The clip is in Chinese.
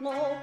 我